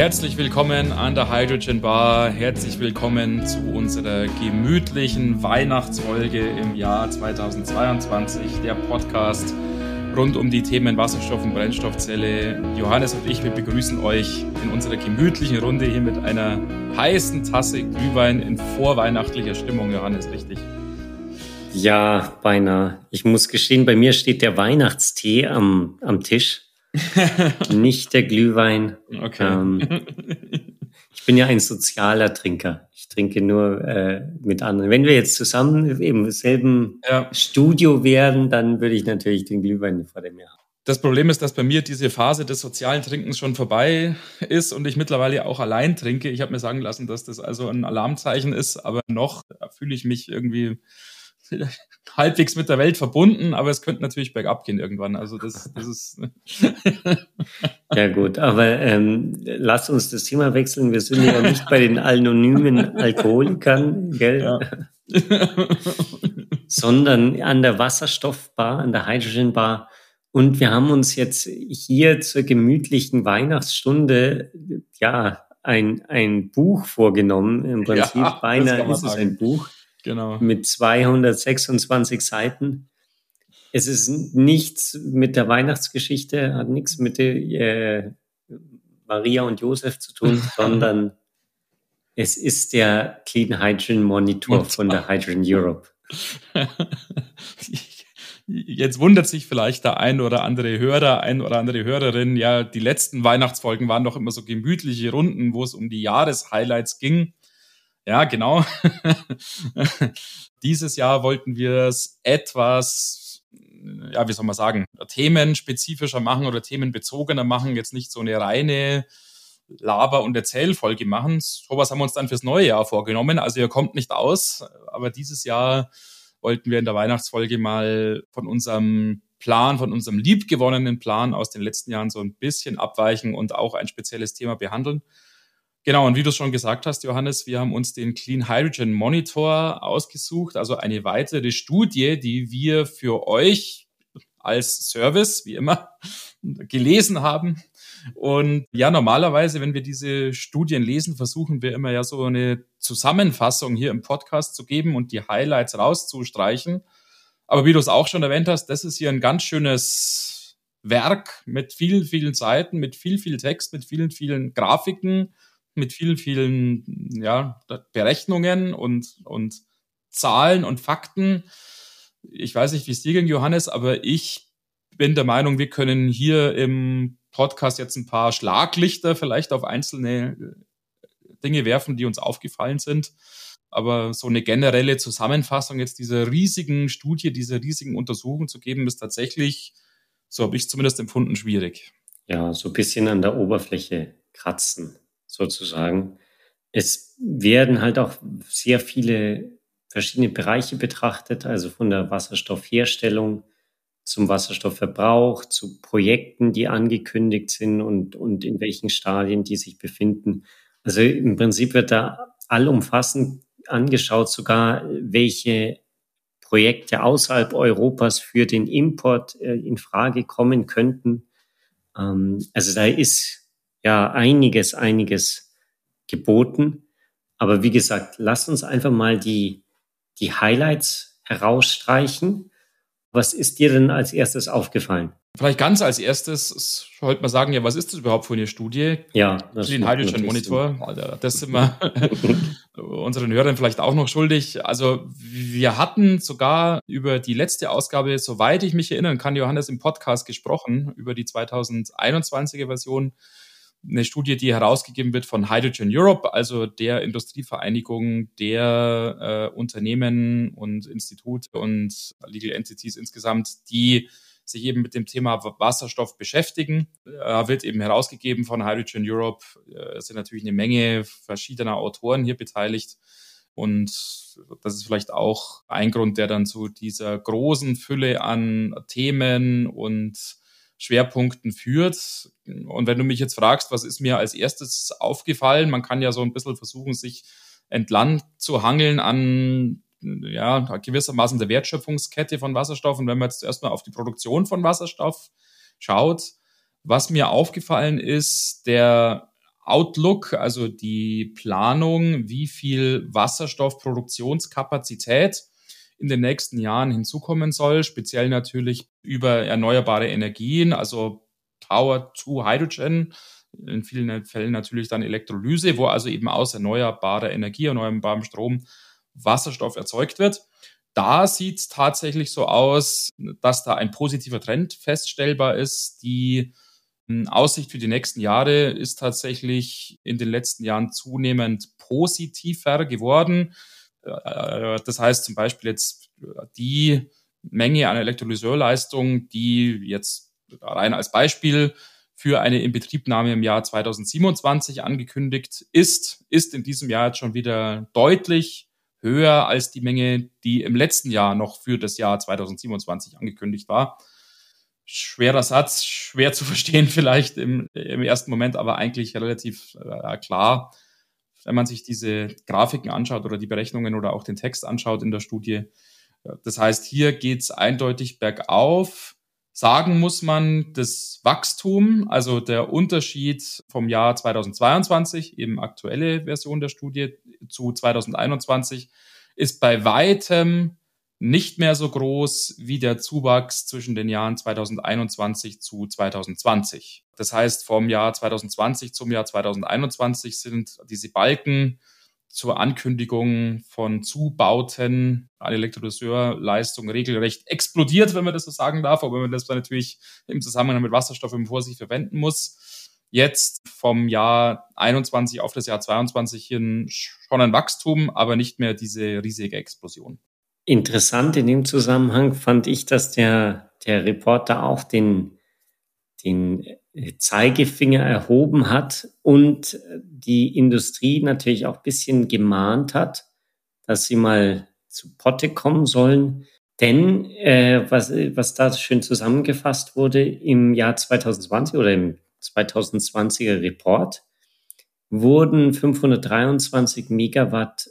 Herzlich willkommen an der Hydrogen Bar. Herzlich willkommen zu unserer gemütlichen Weihnachtsfolge im Jahr 2022. Der Podcast rund um die Themen Wasserstoff und Brennstoffzelle. Johannes und ich, wir begrüßen euch in unserer gemütlichen Runde hier mit einer heißen Tasse Glühwein in vorweihnachtlicher Stimmung. Johannes, richtig? Ja, beinahe. Ich muss gestehen, bei mir steht der Weihnachtstee am, am Tisch. Nicht der Glühwein. Okay. Ähm, ich bin ja ein sozialer Trinker. Ich trinke nur äh, mit anderen. Wenn wir jetzt zusammen im selben ja. Studio wären, dann würde ich natürlich den Glühwein vor dem Jahr haben. Das Problem ist, dass bei mir diese Phase des sozialen Trinkens schon vorbei ist und ich mittlerweile auch allein trinke. Ich habe mir sagen lassen, dass das also ein Alarmzeichen ist, aber noch fühle ich mich irgendwie halbwegs mit der Welt verbunden, aber es könnte natürlich bergab gehen irgendwann. Also das, das ist. ja gut, aber ähm, lass uns das Thema wechseln. Wir sind ja nicht bei den anonymen Alkoholikern, gell? Ja. sondern an der Wasserstoffbar, an der Hydrogen Bar. Und wir haben uns jetzt hier zur gemütlichen Weihnachtsstunde ja ein, ein Buch vorgenommen. Im Prinzip ja, beinahe ist es ein Buch Genau. Mit 226 Seiten. Es ist nichts mit der Weihnachtsgeschichte, hat nichts mit der, äh, Maria und Josef zu tun, sondern es ist der Clean Hydrogen Monitor von der Hydrogen Europe. Jetzt wundert sich vielleicht der ein oder andere Hörer, ein oder andere Hörerin, ja, die letzten Weihnachtsfolgen waren doch immer so gemütliche Runden, wo es um die Jahreshighlights ging. Ja, genau. Dieses Jahr wollten wir es etwas, ja, wie soll man sagen, themenspezifischer machen oder themenbezogener machen, jetzt nicht so eine reine Laber- und Erzählfolge machen. Sowas haben wir uns dann fürs neue Jahr vorgenommen. Also ihr kommt nicht aus, aber dieses Jahr wollten wir in der Weihnachtsfolge mal von unserem Plan, von unserem liebgewonnenen Plan aus den letzten Jahren so ein bisschen abweichen und auch ein spezielles Thema behandeln. Genau, und wie du schon gesagt hast, Johannes, wir haben uns den Clean Hydrogen Monitor ausgesucht, also eine weitere Studie, die wir für euch als Service, wie immer, gelesen haben. Und ja, normalerweise, wenn wir diese Studien lesen, versuchen wir immer ja so eine Zusammenfassung hier im Podcast zu geben und die Highlights rauszustreichen. Aber wie du es auch schon erwähnt hast, das ist hier ein ganz schönes Werk mit vielen, vielen Seiten, mit viel, viel Text, mit vielen, vielen Grafiken mit vielen, vielen ja, Berechnungen und, und Zahlen und Fakten. Ich weiß nicht, wie es dir ging, Johannes, aber ich bin der Meinung, wir können hier im Podcast jetzt ein paar Schlaglichter vielleicht auf einzelne äh, Dinge werfen, die uns aufgefallen sind. Aber so eine generelle Zusammenfassung jetzt dieser riesigen Studie, dieser riesigen Untersuchung zu geben, ist tatsächlich, so habe ich es zumindest empfunden, schwierig. Ja, so ein bisschen an der Oberfläche kratzen sozusagen. Es werden halt auch sehr viele verschiedene Bereiche betrachtet, also von der Wasserstoffherstellung zum Wasserstoffverbrauch, zu Projekten, die angekündigt sind und, und in welchen Stadien die sich befinden. Also im Prinzip wird da allumfassend angeschaut, sogar welche Projekte außerhalb Europas für den Import äh, in Frage kommen könnten. Ähm, also da ist ja einiges, einiges geboten. Aber wie gesagt, lasst uns einfach mal die, die Highlights herausstreichen. Was ist dir denn als erstes aufgefallen? Vielleicht ganz als erstes sollte man sagen, ja, was ist das überhaupt für eine Studie? Ja, das den Hydrogen Monitor. Das sind wir unseren Hörern vielleicht auch noch schuldig. Also wir hatten sogar über die letzte Ausgabe, soweit ich mich erinnern kann, Johannes im Podcast gesprochen, über die 2021er Version eine Studie, die herausgegeben wird von Hydrogen Europe, also der Industrievereinigung der äh, Unternehmen und Institute und Legal Entities insgesamt, die sich eben mit dem Thema Wasserstoff beschäftigen. Äh, wird eben herausgegeben von Hydrogen Europe. Äh, es sind natürlich eine Menge verschiedener Autoren hier beteiligt. Und das ist vielleicht auch ein Grund, der dann zu dieser großen Fülle an Themen und Schwerpunkten führt. Und wenn du mich jetzt fragst, was ist mir als erstes aufgefallen, man kann ja so ein bisschen versuchen, sich entlang zu hangeln an ja, gewissermaßen der Wertschöpfungskette von Wasserstoff. Und wenn man jetzt erstmal auf die Produktion von Wasserstoff schaut, was mir aufgefallen ist, der Outlook, also die Planung, wie viel Wasserstoffproduktionskapazität in den nächsten Jahren hinzukommen soll, speziell natürlich über erneuerbare Energien, also Power to Hydrogen, in vielen Fällen natürlich dann Elektrolyse, wo also eben aus erneuerbarer Energie, erneuerbarem Strom Wasserstoff erzeugt wird. Da sieht es tatsächlich so aus, dass da ein positiver Trend feststellbar ist. Die hm, Aussicht für die nächsten Jahre ist tatsächlich in den letzten Jahren zunehmend positiver geworden. Äh, das heißt zum Beispiel jetzt die Menge an Elektrolyseurleistung, die jetzt rein als Beispiel für eine Inbetriebnahme im Jahr 2027 angekündigt ist, ist in diesem Jahr jetzt schon wieder deutlich höher als die Menge, die im letzten Jahr noch für das Jahr 2027 angekündigt war. Schwerer Satz, schwer zu verstehen vielleicht im, im ersten Moment, aber eigentlich relativ äh, klar, wenn man sich diese Grafiken anschaut oder die Berechnungen oder auch den Text anschaut in der Studie. Das heißt, hier geht es eindeutig bergauf. Sagen muss man, das Wachstum, also der Unterschied vom Jahr 2022, eben aktuelle Version der Studie, zu 2021, ist bei weitem nicht mehr so groß wie der Zuwachs zwischen den Jahren 2021 zu 2020. Das heißt, vom Jahr 2020 zum Jahr 2021 sind diese Balken zur Ankündigung von Zubauten an Elektrolyseurleistung regelrecht explodiert, wenn man das so sagen darf, aber wenn man das dann natürlich im Zusammenhang mit Wasserstoff im Vorsicht verwenden muss. Jetzt vom Jahr 21 auf das Jahr 22 hin schon ein Wachstum, aber nicht mehr diese riesige Explosion. Interessant in dem Zusammenhang fand ich, dass der, der Reporter auch den, den Zeigefinger erhoben hat und die Industrie natürlich auch ein bisschen gemahnt hat, dass sie mal zu Potte kommen sollen. Denn äh, was, was da schön zusammengefasst wurde, im Jahr 2020 oder im 2020er Report wurden 523 Megawatt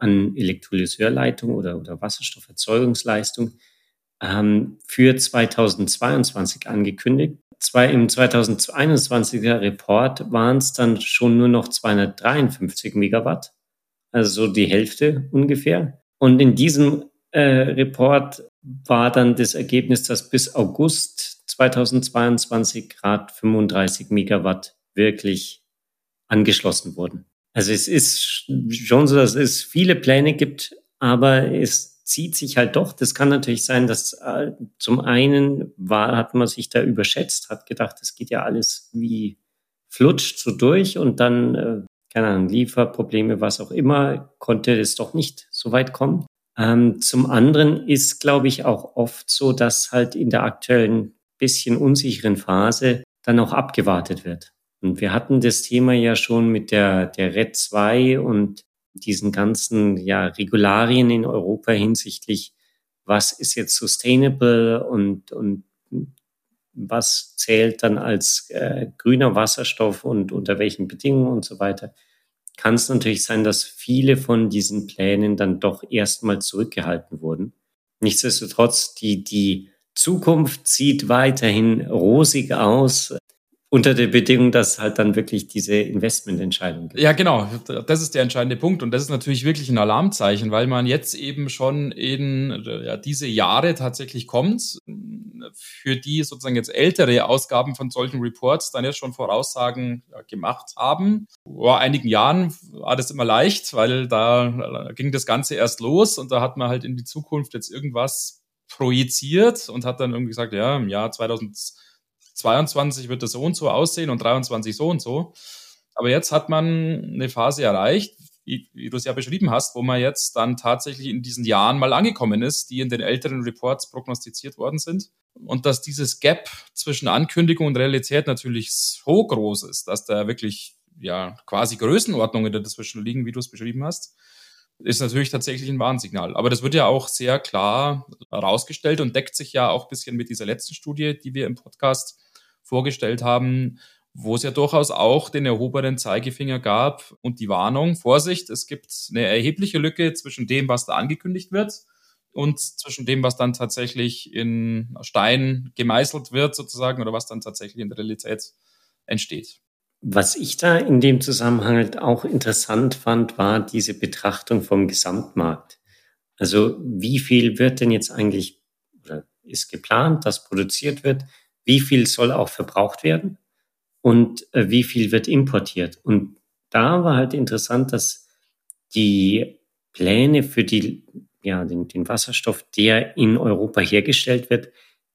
an Elektrolyseurleitung oder, oder Wasserstofferzeugungsleistung ähm, für 2022 angekündigt. Zwei, Im 2021er Report waren es dann schon nur noch 253 Megawatt, also so die Hälfte ungefähr. Und in diesem äh, Report war dann das Ergebnis, dass bis August 2022 Grad 35 Megawatt wirklich angeschlossen wurden. Also es ist schon so, dass es viele Pläne gibt, aber es zieht sich halt doch. Das kann natürlich sein, dass äh, zum einen war, hat man sich da überschätzt, hat gedacht, es geht ja alles wie flutscht so durch und dann, äh, keine Ahnung, Lieferprobleme, was auch immer, konnte es doch nicht so weit kommen. Ähm, zum anderen ist, glaube ich, auch oft so, dass halt in der aktuellen bisschen unsicheren Phase dann auch abgewartet wird. Und wir hatten das Thema ja schon mit der, der RED 2 und diesen ganzen ja, Regularien in Europa hinsichtlich, was ist jetzt sustainable und, und was zählt dann als äh, grüner Wasserstoff und unter welchen Bedingungen und so weiter, kann es natürlich sein, dass viele von diesen Plänen dann doch erstmal zurückgehalten wurden. Nichtsdestotrotz, die, die Zukunft sieht weiterhin rosig aus. Unter der Bedingung, dass halt dann wirklich diese Investmententscheidung gibt. Ja, genau. Das ist der entscheidende Punkt. Und das ist natürlich wirklich ein Alarmzeichen, weil man jetzt eben schon in ja, diese Jahre tatsächlich kommt, für die sozusagen jetzt ältere Ausgaben von solchen Reports dann jetzt schon Voraussagen ja, gemacht haben. Vor einigen Jahren war das immer leicht, weil da ging das Ganze erst los und da hat man halt in die Zukunft jetzt irgendwas projiziert und hat dann irgendwie gesagt, ja, im Jahr 2000 22 wird das so und so aussehen und 23 so und so. Aber jetzt hat man eine Phase erreicht, wie, du es ja beschrieben hast, wo man jetzt dann tatsächlich in diesen Jahren mal angekommen ist, die in den älteren Reports prognostiziert worden sind. Und dass dieses Gap zwischen Ankündigung und Realität natürlich so groß ist, dass da wirklich ja quasi Größenordnungen dazwischen liegen, wie du es beschrieben hast, ist natürlich tatsächlich ein Warnsignal. Aber das wird ja auch sehr klar herausgestellt und deckt sich ja auch ein bisschen mit dieser letzten Studie, die wir im Podcast vorgestellt haben, wo es ja durchaus auch den erhobenen Zeigefinger gab und die Warnung, Vorsicht, es gibt eine erhebliche Lücke zwischen dem, was da angekündigt wird und zwischen dem, was dann tatsächlich in Stein gemeißelt wird sozusagen oder was dann tatsächlich in der Realität entsteht. Was ich da in dem Zusammenhang halt auch interessant fand, war diese Betrachtung vom Gesamtmarkt. Also wie viel wird denn jetzt eigentlich oder ist geplant, dass produziert wird? Wie viel soll auch verbraucht werden? Und äh, wie viel wird importiert? Und da war halt interessant, dass die Pläne für die, ja, den, den Wasserstoff, der in Europa hergestellt wird,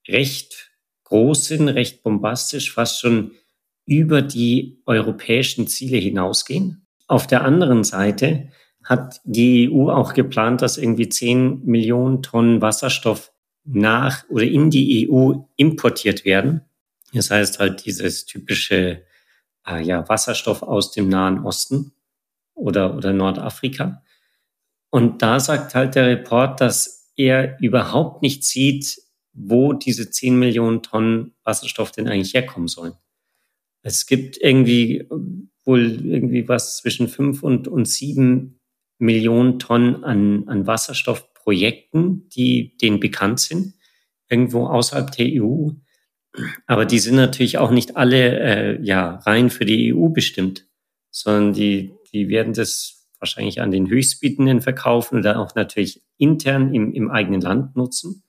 recht groß sind, recht bombastisch, fast schon über die europäischen Ziele hinausgehen. Auf der anderen Seite hat die EU auch geplant, dass irgendwie 10 Millionen Tonnen Wasserstoff nach oder in die EU importiert werden. Das heißt halt dieses typische äh, ja, Wasserstoff aus dem Nahen Osten oder, oder Nordafrika. Und da sagt halt der Report, dass er überhaupt nicht sieht, wo diese 10 Millionen Tonnen Wasserstoff denn eigentlich herkommen sollen. Es gibt irgendwie wohl irgendwie was zwischen fünf und, und Millionen Tonnen an, an Wasserstoffprojekten, die denen bekannt sind, irgendwo außerhalb der EU. Aber die sind natürlich auch nicht alle äh, ja rein für die EU bestimmt, sondern die, die werden das wahrscheinlich an den Höchstbietenden verkaufen oder auch natürlich intern im, im eigenen Land nutzen.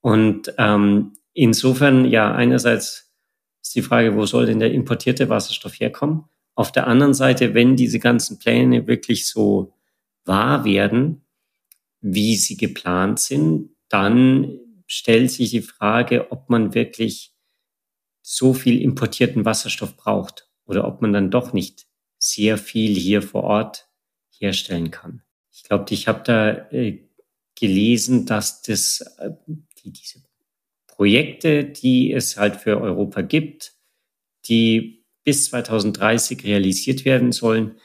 Und ähm, insofern ja einerseits ist die Frage, wo soll denn der importierte Wasserstoff herkommen? Auf der anderen Seite, wenn diese ganzen Pläne wirklich so wahr werden, wie sie geplant sind, dann stellt sich die Frage, ob man wirklich so viel importierten Wasserstoff braucht oder ob man dann doch nicht sehr viel hier vor Ort herstellen kann. Ich glaube, ich habe da äh, gelesen, dass das, äh, die, diese Projekte, die es halt für Europa gibt, die bis 2030 realisiert werden sollen,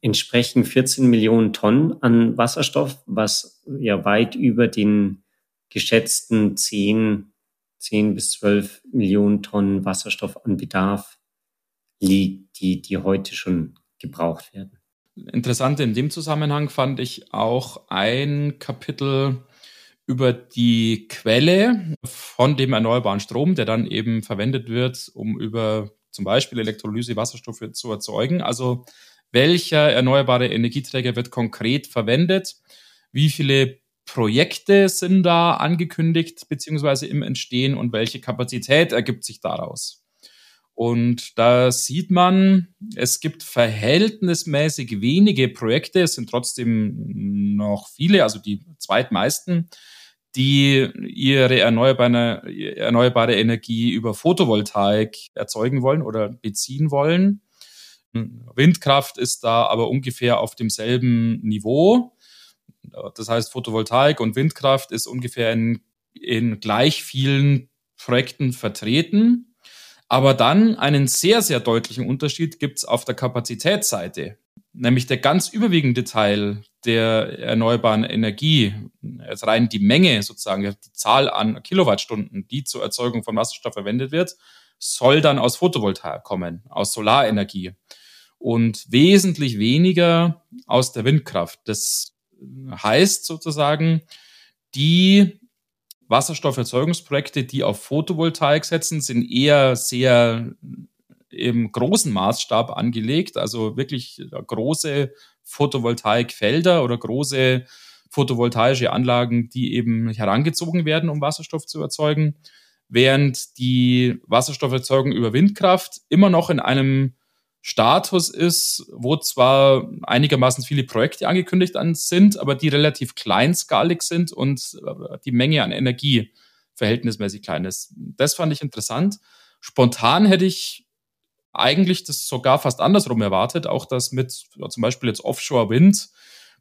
entsprechen 14 Millionen Tonnen an Wasserstoff, was ja weit über den geschätzten 10, 10 bis 12 Millionen Tonnen Wasserstoff an Bedarf liegt, die, die heute schon gebraucht werden. Interessant in dem Zusammenhang fand ich auch ein Kapitel über die Quelle von dem erneuerbaren Strom, der dann eben verwendet wird, um über zum Beispiel Elektrolyse Wasserstoff zu erzeugen. Also welcher erneuerbare Energieträger wird konkret verwendet? Wie viele Projekte sind da angekündigt beziehungsweise im Entstehen und welche Kapazität ergibt sich daraus? Und da sieht man, es gibt verhältnismäßig wenige Projekte, es sind trotzdem noch viele, also die zweitmeisten, die ihre erneuerbare, erneuerbare Energie über Photovoltaik erzeugen wollen oder beziehen wollen. Windkraft ist da aber ungefähr auf demselben Niveau. Das heißt, Photovoltaik und Windkraft ist ungefähr in, in gleich vielen Projekten vertreten. Aber dann einen sehr, sehr deutlichen Unterschied gibt es auf der Kapazitätsseite. Nämlich der ganz überwiegende Teil der erneuerbaren Energie, also rein die Menge sozusagen, die Zahl an Kilowattstunden, die zur Erzeugung von Wasserstoff verwendet wird, soll dann aus Photovoltaik kommen, aus Solarenergie und wesentlich weniger aus der Windkraft. Das heißt sozusagen, die Wasserstofferzeugungsprojekte, die auf Photovoltaik setzen, sind eher sehr im großen Maßstab angelegt, also wirklich große Photovoltaikfelder oder große photovoltaische Anlagen, die eben herangezogen werden, um Wasserstoff zu erzeugen, während die Wasserstofferzeugung über Windkraft immer noch in einem Status ist, wo zwar einigermaßen viele Projekte angekündigt sind, aber die relativ kleinskalig sind und äh, die Menge an Energie verhältnismäßig klein ist. Das fand ich interessant. Spontan hätte ich eigentlich das sogar fast andersrum erwartet, auch dass mit zum Beispiel jetzt Offshore Wind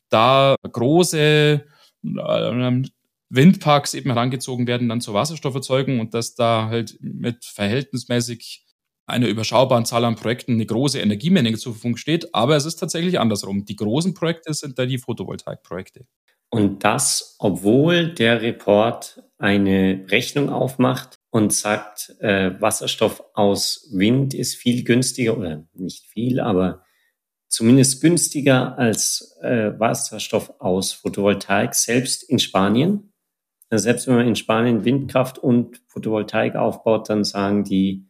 da große äh, Windparks eben herangezogen werden, dann zur Wasserstofferzeugung und dass da halt mit verhältnismäßig einer überschaubaren Zahl an Projekten eine große Energiemenge zur Verfügung steht. Aber es ist tatsächlich andersrum. Die großen Projekte sind da die Photovoltaikprojekte. Und das, obwohl der Report eine Rechnung aufmacht und sagt, äh, Wasserstoff aus Wind ist viel günstiger oder nicht viel, aber zumindest günstiger als äh, Wasserstoff aus Photovoltaik, selbst in Spanien. Also selbst wenn man in Spanien Windkraft und Photovoltaik aufbaut, dann sagen die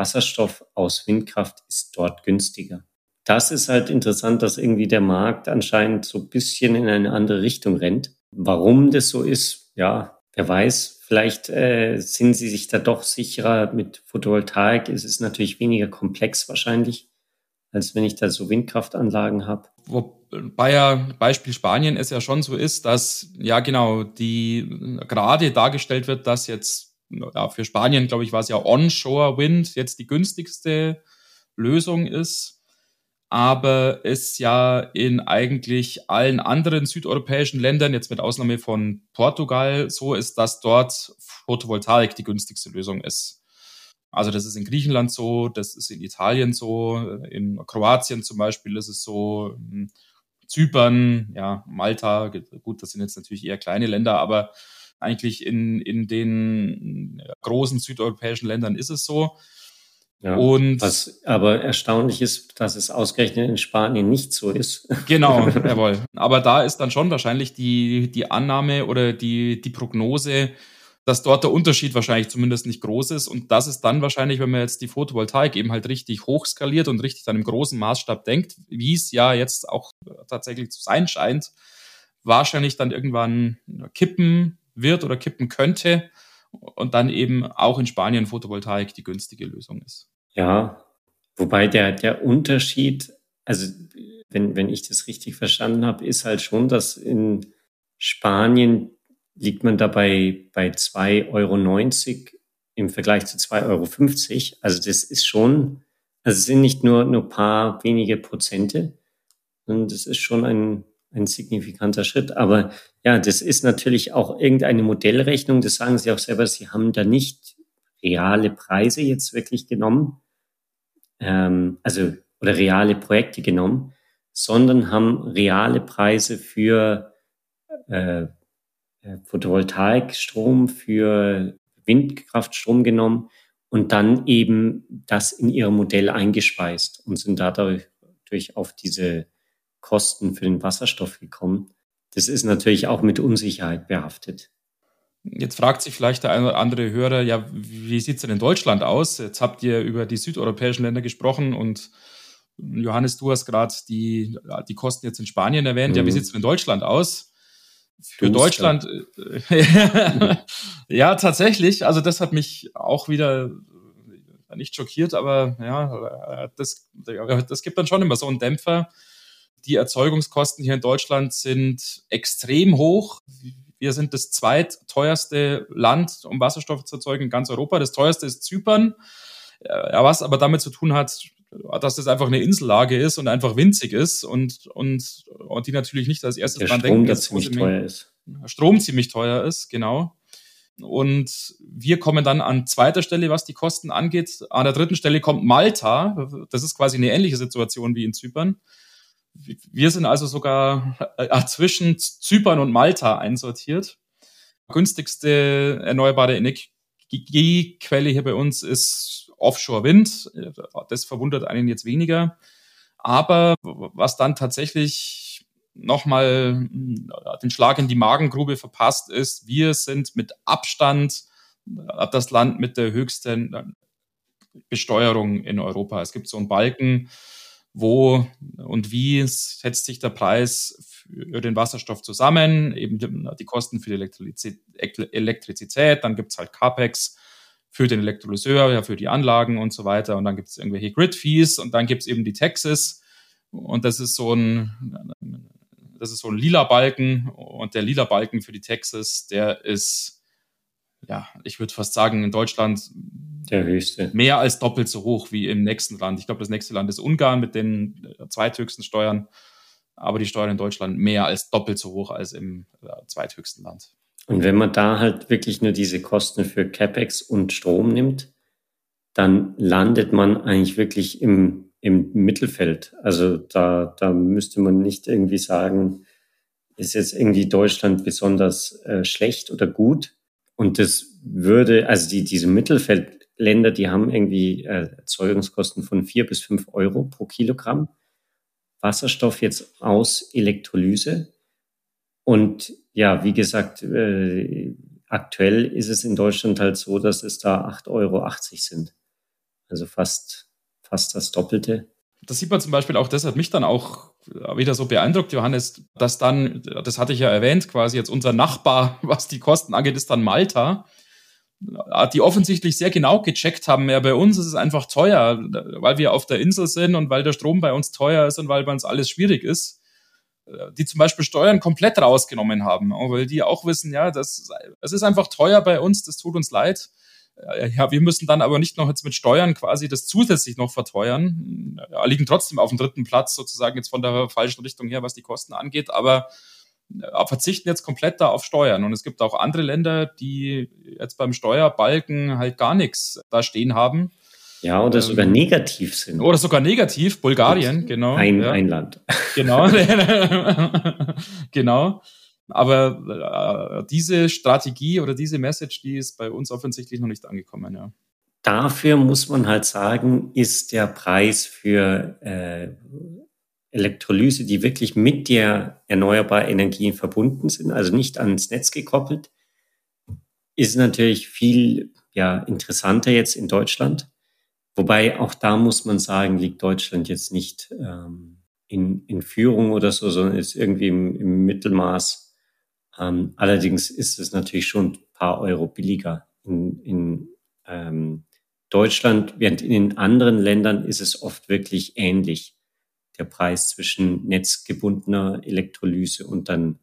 Wasserstoff aus Windkraft ist dort günstiger. Das ist halt interessant, dass irgendwie der Markt anscheinend so ein bisschen in eine andere Richtung rennt. Warum das so ist, ja, wer weiß. Vielleicht äh, sind sie sich da doch sicherer mit Photovoltaik. Es ist natürlich weniger komplex wahrscheinlich, als wenn ich da so Windkraftanlagen habe. Wobei ja Beispiel Spanien es ja schon so ist, dass ja genau die gerade dargestellt wird, dass jetzt ja, für Spanien, glaube ich, war es ja Onshore Wind jetzt die günstigste Lösung ist aber es ja in eigentlich allen anderen südeuropäischen Ländern, jetzt mit Ausnahme von Portugal, so ist, dass dort Photovoltaik die günstigste Lösung ist. Also das ist in Griechenland so, das ist in Italien so, in Kroatien zum Beispiel ist es so, Zypern, ja, Malta, gut, das sind jetzt natürlich eher kleine Länder, aber eigentlich in, in den großen südeuropäischen Ländern ist es so. Ja, und was aber erstaunlich ist, dass es ausgerechnet in Spanien nicht so ist. Genau, jawohl. Aber da ist dann schon wahrscheinlich die, die Annahme oder die, die Prognose, dass dort der Unterschied wahrscheinlich zumindest nicht groß ist. Und das ist dann wahrscheinlich, wenn man jetzt die Photovoltaik eben halt richtig hochskaliert und richtig dann im großen Maßstab denkt, wie es ja jetzt auch tatsächlich zu sein scheint, wahrscheinlich dann irgendwann kippen wird oder kippen könnte und dann eben auch in Spanien Photovoltaik die günstige Lösung ist. Ja, wobei der, der Unterschied, also wenn, wenn ich das richtig verstanden habe, ist halt schon, dass in Spanien liegt man dabei bei 2,90 Euro im Vergleich zu 2,50 Euro. Also das ist schon, also es sind nicht nur nur paar wenige Prozente, sondern das ist schon ein, ein signifikanter Schritt. Aber ja, das ist natürlich auch irgendeine Modellrechnung. Das sagen Sie auch selber. Sie haben da nicht reale Preise jetzt wirklich genommen, ähm, also oder reale Projekte genommen, sondern haben reale Preise für äh, äh Photovoltaikstrom, für Windkraftstrom genommen und dann eben das in ihr Modell eingespeist und sind dadurch auf diese Kosten für den Wasserstoff gekommen. Das ist natürlich auch mit Unsicherheit behaftet. Jetzt fragt sich vielleicht der eine oder andere Hörer, ja, wie sieht es denn in Deutschland aus? Jetzt habt ihr über die südeuropäischen Länder gesprochen und Johannes, du hast gerade die, die Kosten jetzt in Spanien erwähnt. Mhm. Ja, wie mhm. sieht es denn in Deutschland aus? Für Duster. Deutschland, ja, tatsächlich. Also das hat mich auch wieder nicht schockiert, aber ja, das, das gibt dann schon immer so einen Dämpfer. Die Erzeugungskosten hier in Deutschland sind extrem hoch. Wir sind das zweitteuerste Land, um Wasserstoff zu erzeugen in ganz Europa. Das teuerste ist Zypern. Ja, was aber damit zu tun hat, dass das einfach eine Insellage ist und einfach winzig ist und, und, und die natürlich nicht als erstes dran denken, dass ziemlich teuer ist. Strom ziemlich teuer ist, genau. Und wir kommen dann an zweiter Stelle, was die Kosten angeht. An der dritten Stelle kommt Malta. Das ist quasi eine ähnliche Situation wie in Zypern. Wir sind also sogar äh, zwischen Zypern und Malta einsortiert. Günstigste erneuerbare Energiequelle hier bei uns ist Offshore Wind. Das verwundert einen jetzt weniger. Aber was dann tatsächlich nochmal äh, den Schlag in die Magengrube verpasst ist, wir sind mit Abstand äh, das Land mit der höchsten äh, Besteuerung in Europa. Es gibt so einen Balken, wo und wie setzt sich der Preis für den Wasserstoff zusammen, eben die Kosten für die Elektrizität, dann gibt es halt CAPEX für den Elektrolyseur, ja, für die Anlagen und so weiter. Und dann gibt es irgendwelche Grid-Fees und dann gibt es eben die Taxes. Und das ist so ein das ist so ein lila Balken. Und der lila Balken für die Taxes, der ist ja, ich würde fast sagen, in Deutschland der höchste. Mehr als doppelt so hoch wie im nächsten Land. Ich glaube, das nächste Land ist Ungarn mit den äh, zweithöchsten Steuern. Aber die Steuern in Deutschland mehr als doppelt so hoch als im äh, zweithöchsten Land. Und wenn man da halt wirklich nur diese Kosten für CapEx und Strom nimmt, dann landet man eigentlich wirklich im, im Mittelfeld. Also da, da müsste man nicht irgendwie sagen, ist jetzt irgendwie Deutschland besonders äh, schlecht oder gut. Und das würde, also die, diese Mittelfeld, Länder, die haben irgendwie äh, Erzeugungskosten von vier bis fünf Euro pro Kilogramm. Wasserstoff jetzt aus Elektrolyse. Und ja, wie gesagt, äh, aktuell ist es in Deutschland halt so, dass es da 8,80 Euro sind. Also fast, fast das Doppelte. Das sieht man zum Beispiel auch, das hat mich dann auch wieder so beeindruckt, Johannes, dass dann, das hatte ich ja erwähnt, quasi jetzt unser Nachbar, was die Kosten angeht, ist dann Malta die offensichtlich sehr genau gecheckt haben, ja, bei uns ist es einfach teuer, weil wir auf der Insel sind und weil der Strom bei uns teuer ist und weil bei uns alles schwierig ist, die zum Beispiel Steuern komplett rausgenommen haben, weil die auch wissen, ja, das, es ist einfach teuer bei uns, das tut uns leid. Ja, wir müssen dann aber nicht noch jetzt mit Steuern quasi das zusätzlich noch verteuern, ja, liegen trotzdem auf dem dritten Platz sozusagen jetzt von der falschen Richtung her, was die Kosten angeht, aber äh, verzichten jetzt komplett da auf Steuern. Und es gibt auch andere Länder, die jetzt beim Steuerbalken halt gar nichts da stehen haben. Ja, oder ähm, sogar negativ sind. Oder sogar negativ, Bulgarien, genau. Ein, ja. ein Land. Genau. genau. Aber äh, diese Strategie oder diese Message, die ist bei uns offensichtlich noch nicht angekommen, ja. Dafür muss man halt sagen, ist der Preis für äh, Elektrolyse, die wirklich mit der erneuerbaren Energien verbunden sind, also nicht ans Netz gekoppelt, ist natürlich viel ja, interessanter jetzt in Deutschland. Wobei auch da muss man sagen, liegt Deutschland jetzt nicht ähm, in, in Führung oder so, sondern ist irgendwie im, im Mittelmaß. Ähm, allerdings ist es natürlich schon ein paar Euro billiger in, in ähm, Deutschland, während in den anderen Ländern ist es oft wirklich ähnlich der Preis zwischen netzgebundener Elektrolyse und dann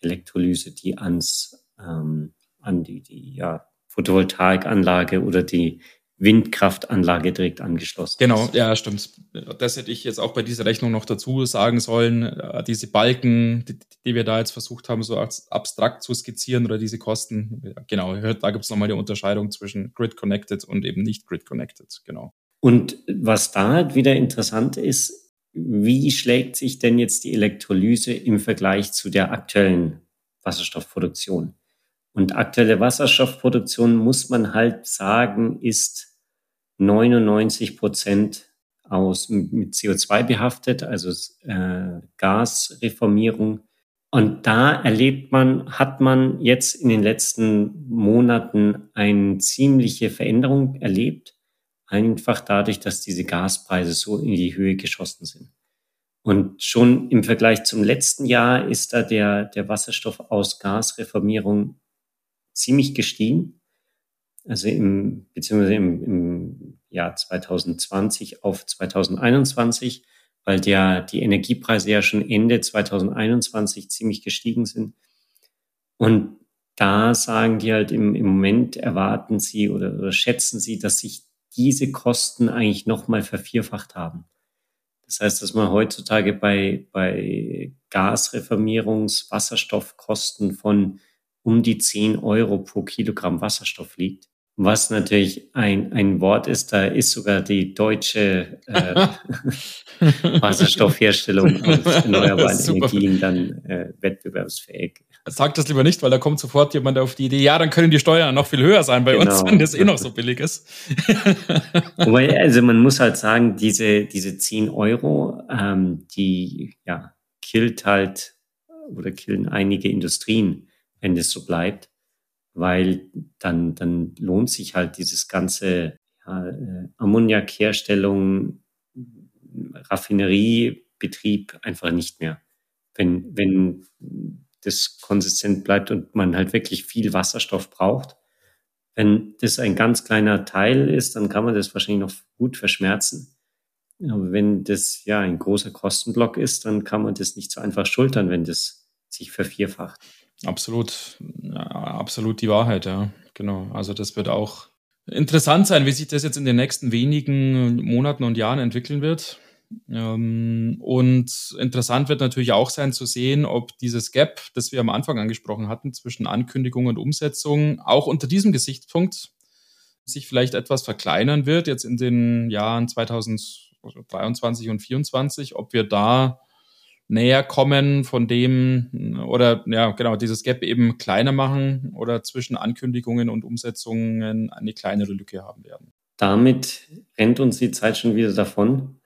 Elektrolyse, die ans, ähm, an die, die ja, Photovoltaikanlage oder die Windkraftanlage direkt angeschlossen. Genau, ist. ja, stimmt. Das hätte ich jetzt auch bei dieser Rechnung noch dazu sagen sollen. Diese Balken, die, die wir da jetzt versucht haben, so abstrakt zu skizzieren oder diese Kosten, genau, da gibt es nochmal die Unterscheidung zwischen Grid Connected und eben nicht Grid Connected, genau. Und was da halt wieder interessant ist, wie schlägt sich denn jetzt die Elektrolyse im Vergleich zu der aktuellen Wasserstoffproduktion? Und aktuelle Wasserstoffproduktion, muss man halt sagen, ist 99 Prozent aus, mit CO2 behaftet, also äh, Gasreformierung. Und da erlebt man, hat man jetzt in den letzten Monaten eine ziemliche Veränderung erlebt einfach dadurch, dass diese Gaspreise so in die Höhe geschossen sind. Und schon im Vergleich zum letzten Jahr ist da der, der Wasserstoff aus Gasreformierung ziemlich gestiegen. Also im, beziehungsweise im, im Jahr 2020 auf 2021, weil der, die Energiepreise ja schon Ende 2021 ziemlich gestiegen sind. Und da sagen die halt im, im Moment erwarten sie oder, oder schätzen sie, dass sich diese Kosten eigentlich nochmal vervierfacht haben. Das heißt, dass man heutzutage bei, bei Gasreformierungs-, Wasserstoffkosten von um die 10 Euro pro Kilogramm Wasserstoff liegt. Was natürlich ein, ein Wort ist, da ist sogar die deutsche äh, Wasserstoffherstellung aus erneuerbaren Energien dann äh, wettbewerbsfähig. Sag das lieber nicht, weil da kommt sofort jemand auf die Idee, ja, dann können die Steuern noch viel höher sein bei genau. uns, wenn das eh noch so billig ist. Wobei, also man muss halt sagen, diese, diese 10 Euro, ähm, die ja killt halt oder killen einige Industrien, wenn das so bleibt weil dann, dann lohnt sich halt dieses ganze ja, äh, Ammoniakherstellung, Raffineriebetrieb einfach nicht mehr. Wenn, wenn das konsistent bleibt und man halt wirklich viel Wasserstoff braucht. Wenn das ein ganz kleiner Teil ist, dann kann man das wahrscheinlich noch gut verschmerzen. Aber wenn das ja ein großer Kostenblock ist, dann kann man das nicht so einfach schultern, wenn das sich vervierfacht. Absolut, absolut die Wahrheit, ja. Genau. Also das wird auch interessant sein, wie sich das jetzt in den nächsten wenigen Monaten und Jahren entwickeln wird. Ähm, und interessant wird natürlich auch sein zu sehen, ob dieses Gap, das wir am Anfang angesprochen hatten, zwischen Ankündigung und Umsetzung, auch unter diesem Gesichtspunkt sich vielleicht etwas verkleinern wird, jetzt in den Jahren 2023 und 2024, ob wir da näher kommen von dem oder ja, genau, dieses Gap eben kleiner machen oder zwischen Ankündigungen und Umsetzungen eine kleinere Lücke haben werden. Damit rennt uns die Zeit schon wieder davon.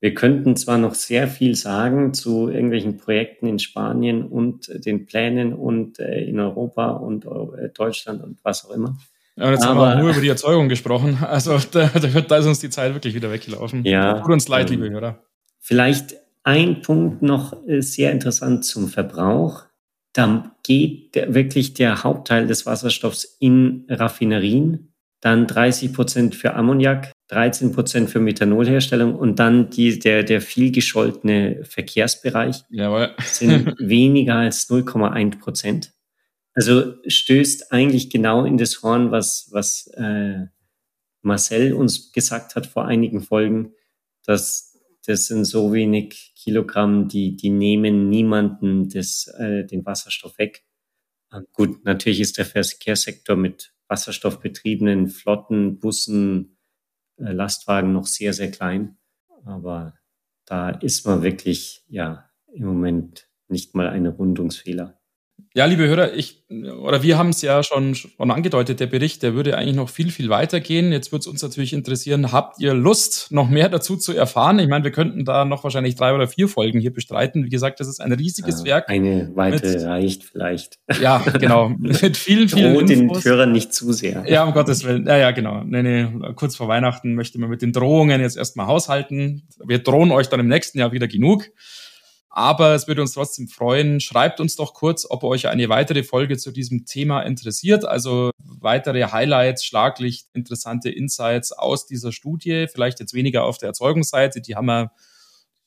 Wir könnten zwar noch sehr viel sagen zu irgendwelchen Projekten in Spanien und den Plänen und äh, in Europa und äh, Deutschland und was auch immer. Ja, jetzt Aber, haben wir nur über die Erzeugung gesprochen. Also da, da, ist uns die Zeit wirklich wieder weggelaufen. Ja. Tut uns leid, ähm, liebe Hörer. Vielleicht ein Punkt noch sehr interessant zum Verbrauch. Da geht der, wirklich der Hauptteil des Wasserstoffs in Raffinerien, dann 30 Prozent für Ammoniak, 13 Prozent für Methanolherstellung und dann die, der, der viel gescholtene Verkehrsbereich Jawohl. sind weniger als 0,1 Prozent. Also stößt eigentlich genau in das Horn, was, was äh, Marcel uns gesagt hat vor einigen Folgen, dass das sind so wenig Kilogramm, die, die nehmen niemanden das, äh, den Wasserstoff weg. Ähm, gut, natürlich ist der Verkehrssektor mit wasserstoffbetriebenen Flotten, Bussen, äh, Lastwagen noch sehr, sehr klein. Aber da ist man wirklich, ja, im Moment nicht mal eine Rundungsfehler. Ja, liebe Hörer, ich oder wir haben es ja schon, schon angedeutet, der Bericht, der würde eigentlich noch viel, viel weiter gehen. Jetzt würde es uns natürlich interessieren, habt ihr Lust, noch mehr dazu zu erfahren? Ich meine, wir könnten da noch wahrscheinlich drei oder vier Folgen hier bestreiten. Wie gesagt, das ist ein riesiges ja, Werk. Eine weitere mit, reicht vielleicht. Ja, genau. mit vielen, vielen Droht den Hörern nicht zu sehr. Ja, um Gottes Willen. Ja, ja, genau. Nee, nee, kurz vor Weihnachten möchte man mit den Drohungen jetzt erstmal haushalten. Wir drohen euch dann im nächsten Jahr wieder genug. Aber es würde uns trotzdem freuen. Schreibt uns doch kurz, ob euch eine weitere Folge zu diesem Thema interessiert. Also weitere Highlights, Schlaglicht, interessante Insights aus dieser Studie. Vielleicht jetzt weniger auf der Erzeugungsseite. Die haben wir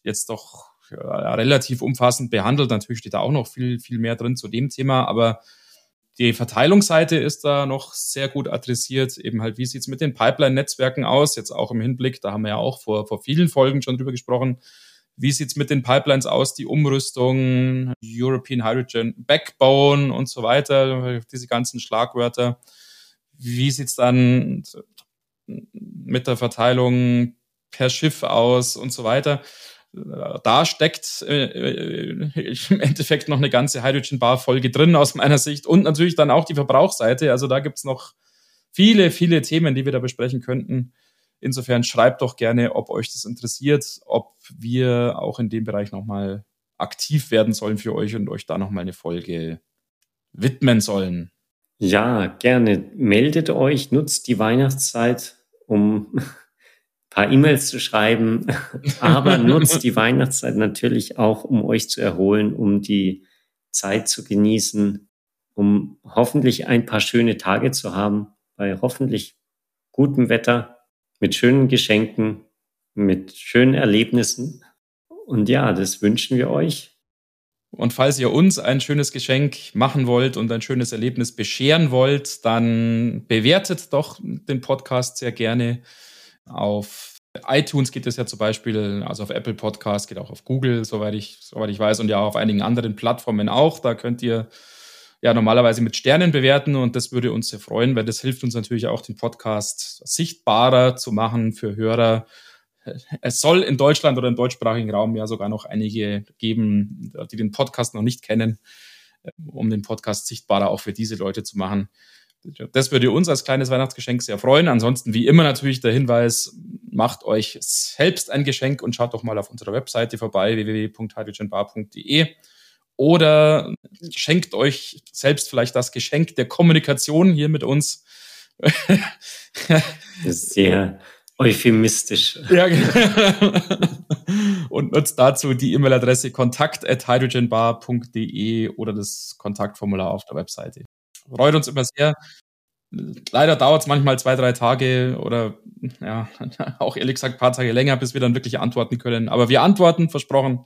jetzt doch ja, relativ umfassend behandelt. Natürlich steht da auch noch viel, viel mehr drin zu dem Thema. Aber die Verteilungsseite ist da noch sehr gut adressiert. Eben halt, wie sieht's mit den Pipeline-Netzwerken aus? Jetzt auch im Hinblick, da haben wir ja auch vor, vor vielen Folgen schon drüber gesprochen wie sieht's mit den Pipelines aus, die Umrüstung, European Hydrogen Backbone und so weiter, diese ganzen Schlagwörter. Wie sieht's dann mit der Verteilung per Schiff aus und so weiter? Da steckt äh, im Endeffekt noch eine ganze Hydrogen Bar Folge drin aus meiner Sicht und natürlich dann auch die Verbrauchsseite. Also da gibt's noch viele, viele Themen, die wir da besprechen könnten. Insofern schreibt doch gerne, ob euch das interessiert, ob wir auch in dem Bereich nochmal aktiv werden sollen für euch und euch da nochmal eine Folge widmen sollen. Ja, gerne. Meldet euch, nutzt die Weihnachtszeit, um ein paar E-Mails zu schreiben, aber nutzt die Weihnachtszeit natürlich auch, um euch zu erholen, um die Zeit zu genießen, um hoffentlich ein paar schöne Tage zu haben, bei hoffentlich gutem Wetter mit schönen Geschenken, mit schönen Erlebnissen. Und ja, das wünschen wir euch. Und falls ihr uns ein schönes Geschenk machen wollt und ein schönes Erlebnis bescheren wollt, dann bewertet doch den Podcast sehr gerne. Auf iTunes geht es ja zum Beispiel, also auf Apple Podcast, geht auch auf Google, soweit ich, soweit ich weiß, und ja auf einigen anderen Plattformen auch. Da könnt ihr ja normalerweise mit Sternen bewerten und das würde uns sehr freuen, weil das hilft uns natürlich auch, den Podcast sichtbarer zu machen für Hörer. Es soll in Deutschland oder im deutschsprachigen Raum ja sogar noch einige geben, die den Podcast noch nicht kennen, um den Podcast sichtbarer auch für diese Leute zu machen. Das würde uns als kleines Weihnachtsgeschenk sehr freuen. Ansonsten wie immer natürlich der Hinweis, macht euch selbst ein Geschenk und schaut doch mal auf unserer Webseite vorbei, www.hydrogenbar.de oder schenkt euch selbst vielleicht das Geschenk der Kommunikation hier mit uns. Sehr euphemistisch. Ja, genau. Und nutzt dazu die E-Mail-Adresse kontakt.hydrogenbar.de oder das Kontaktformular auf der Webseite. Freut uns immer sehr. Leider dauert es manchmal zwei, drei Tage oder ja, auch ehrlich gesagt ein paar Tage länger, bis wir dann wirklich antworten können. Aber wir antworten, versprochen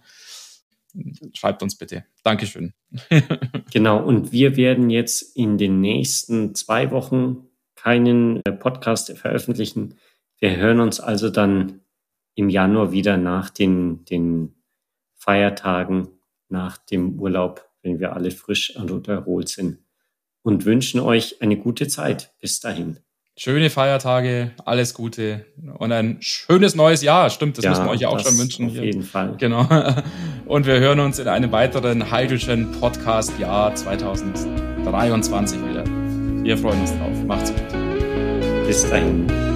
schreibt uns bitte. Dankeschön. genau, und wir werden jetzt in den nächsten zwei Wochen keinen äh, Podcast veröffentlichen. Wir hören uns also dann im Januar wieder nach den, den Feiertagen, nach dem Urlaub, wenn wir alle frisch und erholt sind. Und wünschen euch eine gute Zeit. Bis dahin. Schöne Feiertage, alles Gute und ein schönes neues Jahr. Stimmt, das ja, müssen wir euch ja auch schon wünschen. Auf hier. jeden Fall. Genau. Und wir hören uns in einem weiteren Hydrogen Podcast Jahr 2023 wieder. Wir freuen uns drauf. Macht's gut. Bis dahin.